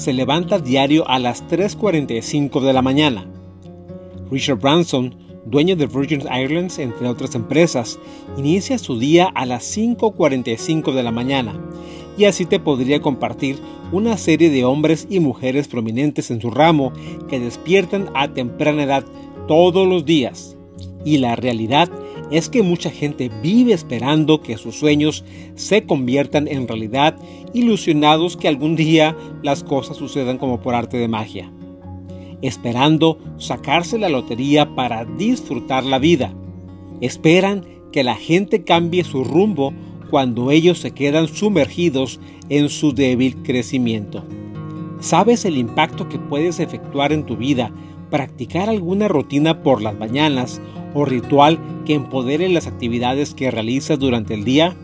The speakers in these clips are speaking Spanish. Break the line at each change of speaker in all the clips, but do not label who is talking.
se levanta diario a las 3.45 de la mañana. Richard Branson, dueño de Virgin Islands, entre otras empresas, inicia su día a las 5.45 de la mañana. Y así te podría compartir una serie de hombres y mujeres prominentes en su ramo que despiertan a temprana edad todos los días. Y la realidad es que mucha gente vive esperando que sus sueños se conviertan en realidad, ilusionados que algún día las cosas sucedan como por arte de magia, esperando sacarse la lotería para disfrutar la vida. Esperan que la gente cambie su rumbo cuando ellos se quedan sumergidos en su débil crecimiento. ¿Sabes el impacto que puedes efectuar en tu vida practicar alguna rutina por las mañanas o ritual que empodere las actividades que realizas durante el día?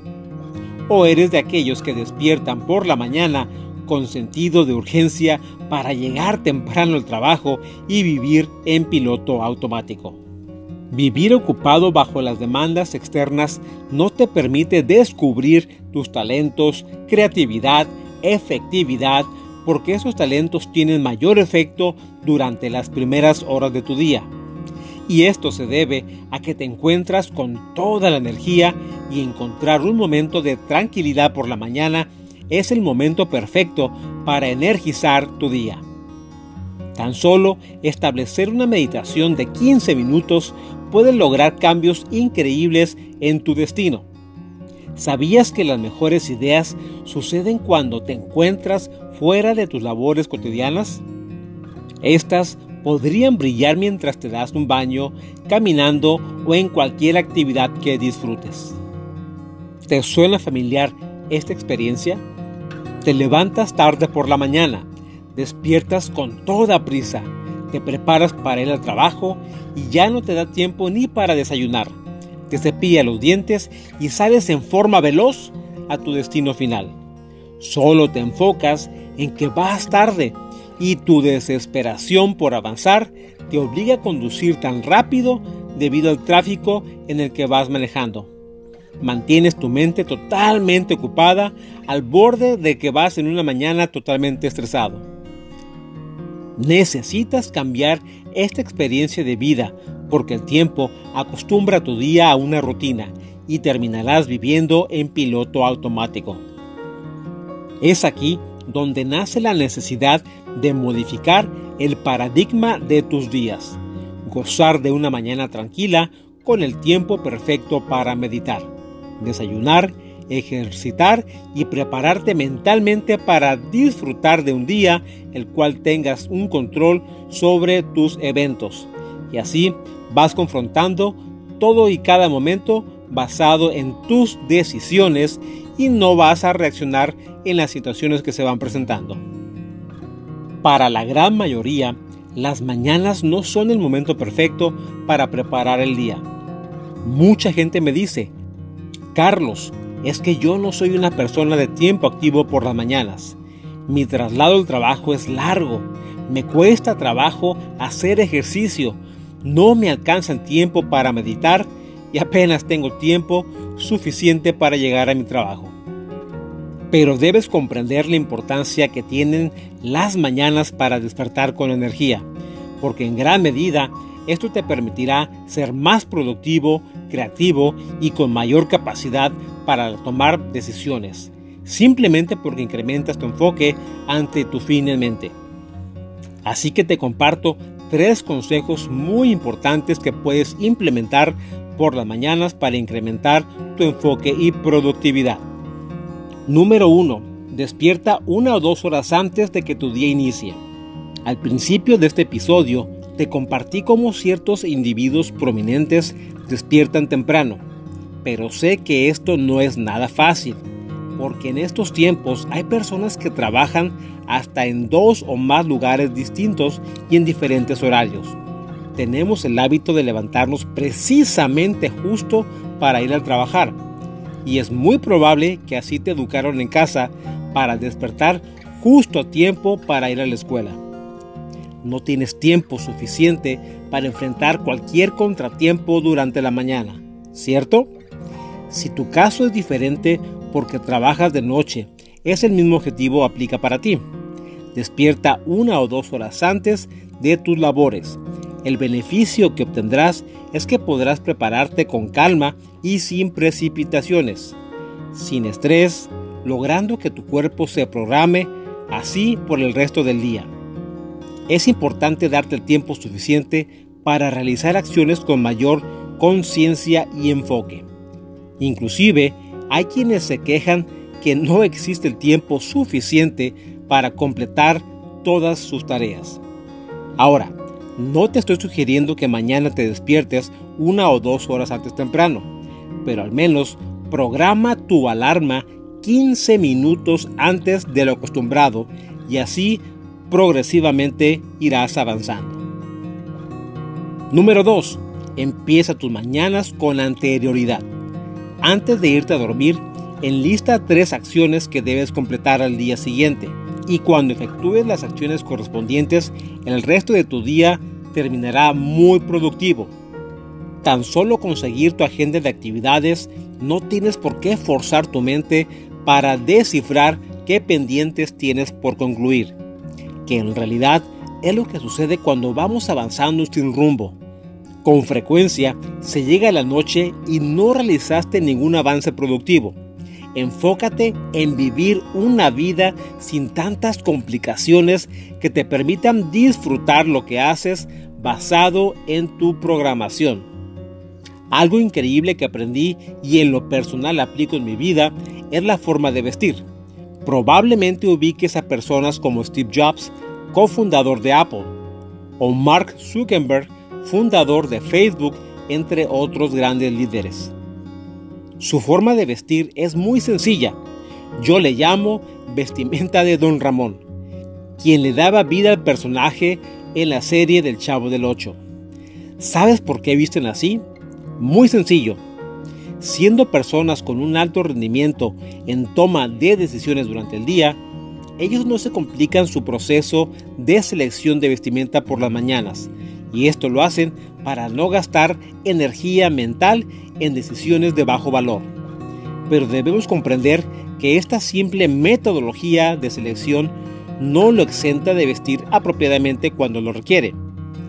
¿O eres de aquellos que despiertan por la mañana con sentido de urgencia para llegar temprano al trabajo y vivir en piloto automático? Vivir ocupado bajo las demandas externas no te permite descubrir tus talentos, creatividad, efectividad, porque esos talentos tienen mayor efecto durante las primeras horas de tu día. Y esto se debe a que te encuentras con toda la energía y encontrar un momento de tranquilidad por la mañana es el momento perfecto para energizar tu día. Tan solo establecer una meditación de 15 minutos puede lograr cambios increíbles en tu destino. ¿Sabías que las mejores ideas suceden cuando te encuentras fuera de tus labores cotidianas? Estas podrían brillar mientras te das un baño, caminando o en cualquier actividad que disfrutes. ¿Te suena familiar esta experiencia? Te levantas tarde por la mañana, despiertas con toda prisa, te preparas para ir al trabajo y ya no te da tiempo ni para desayunar te cepilla los dientes y sales en forma veloz a tu destino final. Solo te enfocas en que vas tarde y tu desesperación por avanzar te obliga a conducir tan rápido debido al tráfico en el que vas manejando. Mantienes tu mente totalmente ocupada al borde de que vas en una mañana totalmente estresado. Necesitas cambiar esta experiencia de vida porque el tiempo acostumbra tu día a una rutina y terminarás viviendo en piloto automático. Es aquí donde nace la necesidad de modificar el paradigma de tus días, gozar de una mañana tranquila con el tiempo perfecto para meditar, desayunar, ejercitar y prepararte mentalmente para disfrutar de un día el cual tengas un control sobre tus eventos. Y así vas confrontando todo y cada momento basado en tus decisiones y no vas a reaccionar en las situaciones que se van presentando. Para la gran mayoría, las mañanas no son el momento perfecto para preparar el día. Mucha gente me dice, Carlos, es que yo no soy una persona de tiempo activo por las mañanas. Mi traslado al trabajo es largo. Me cuesta trabajo hacer ejercicio no me alcanza el tiempo para meditar y apenas tengo tiempo suficiente para llegar a mi trabajo. Pero debes comprender la importancia que tienen las mañanas para despertar con energía, porque en gran medida esto te permitirá ser más productivo, creativo y con mayor capacidad para tomar decisiones, simplemente porque incrementas tu enfoque ante tu fin en mente. Así que te comparto tres consejos muy importantes que puedes implementar por las mañanas para incrementar tu enfoque y productividad. Número 1. Despierta una o dos horas antes de que tu día inicie. Al principio de este episodio te compartí cómo ciertos individuos prominentes despiertan temprano, pero sé que esto no es nada fácil. porque en estos tiempos hay personas que trabajan hasta en dos o más lugares distintos y en diferentes horarios. Tenemos el hábito de levantarnos precisamente justo para ir al trabajar y es muy probable que así te educaron en casa para despertar justo a tiempo para ir a la escuela. No tienes tiempo suficiente para enfrentar cualquier contratiempo durante la mañana, ¿cierto? Si tu caso es diferente porque trabajas de noche, ese mismo objetivo aplica para ti. Despierta una o dos horas antes de tus labores. El beneficio que obtendrás es que podrás prepararte con calma y sin precipitaciones, sin estrés, logrando que tu cuerpo se programe así por el resto del día. Es importante darte el tiempo suficiente para realizar acciones con mayor conciencia y enfoque. Inclusive, hay quienes se quejan que no existe el tiempo suficiente para completar todas sus tareas. Ahora, no te estoy sugiriendo que mañana te despiertes una o dos horas antes temprano, pero al menos programa tu alarma 15 minutos antes de lo acostumbrado y así progresivamente irás avanzando. Número 2. Empieza tus mañanas con anterioridad. Antes de irte a dormir, enlista tres acciones que debes completar al día siguiente y cuando efectúes las acciones correspondientes, el resto de tu día terminará muy productivo. Tan solo conseguir tu agenda de actividades, no tienes por qué forzar tu mente para descifrar qué pendientes tienes por concluir, que en realidad es lo que sucede cuando vamos avanzando sin rumbo. Con frecuencia se llega a la noche y no realizaste ningún avance productivo Enfócate en vivir una vida sin tantas complicaciones que te permitan disfrutar lo que haces basado en tu programación. Algo increíble que aprendí y en lo personal aplico en mi vida es la forma de vestir. Probablemente ubiques a personas como Steve Jobs, cofundador de Apple, o Mark Zuckerberg, fundador de Facebook, entre otros grandes líderes. Su forma de vestir es muy sencilla. Yo le llamo vestimenta de Don Ramón, quien le daba vida al personaje en la serie del Chavo del Ocho. ¿Sabes por qué visten así? Muy sencillo. Siendo personas con un alto rendimiento en toma de decisiones durante el día, ellos no se complican su proceso de selección de vestimenta por las mañanas, y esto lo hacen para no gastar energía mental en decisiones de bajo valor. Pero debemos comprender que esta simple metodología de selección no lo exenta de vestir apropiadamente cuando lo requiere.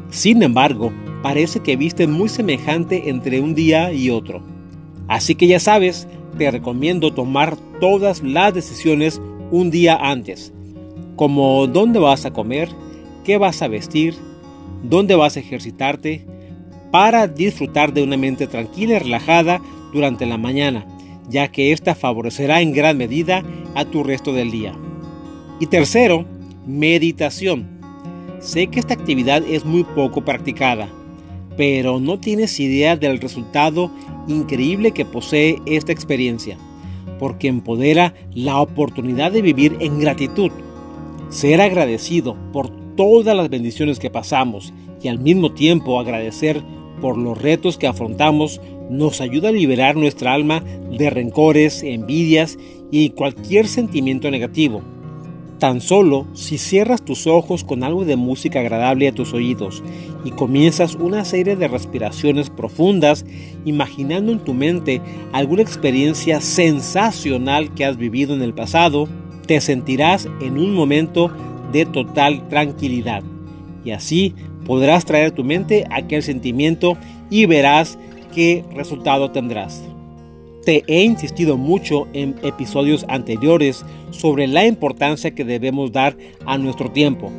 Sin embargo, parece que visten muy semejante entre un día y otro. Así que ya sabes, te recomiendo tomar todas las decisiones un día antes, como dónde vas a comer, qué vas a vestir, dónde vas a ejercitarte, para disfrutar de una mente tranquila y relajada durante la mañana, ya que esta favorecerá en gran medida a tu resto del día. Y tercero, meditación. Sé que esta actividad es muy poco practicada, pero no tienes idea del resultado increíble que posee esta experiencia, porque empodera la oportunidad de vivir en gratitud, ser agradecido por todas las bendiciones que pasamos y al mismo tiempo agradecer por los retos que afrontamos nos ayuda a liberar nuestra alma de rencores, envidias y cualquier sentimiento negativo. Tan solo si cierras tus ojos con algo de música agradable a tus oídos y comienzas una serie de respiraciones profundas, imaginando en tu mente alguna experiencia sensacional que has vivido en el pasado, te sentirás en un momento de total tranquilidad. Y así podrás traer a tu mente aquel sentimiento y verás qué resultado tendrás. Te he insistido mucho en episodios anteriores sobre la importancia que debemos dar a nuestro tiempo,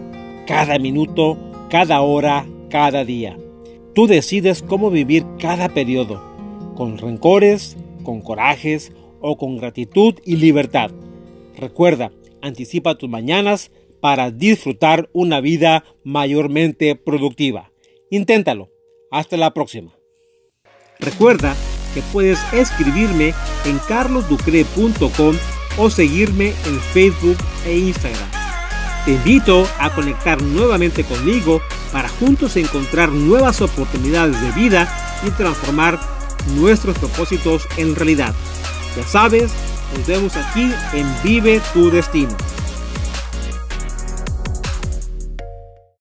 cada minuto, cada hora, cada día. Tú decides cómo vivir cada periodo, con rencores, con corajes o con gratitud y libertad. Recuerda, anticipa tus mañanas para disfrutar una vida mayormente productiva. Inténtalo. Hasta la próxima. Recuerda que puedes escribirme en carlosducre.com o seguirme en Facebook e Instagram. Te invito a conectar nuevamente conmigo para juntos encontrar nuevas oportunidades de vida y transformar nuestros propósitos en realidad. Ya sabes, nos vemos aquí en Vive tu Destino.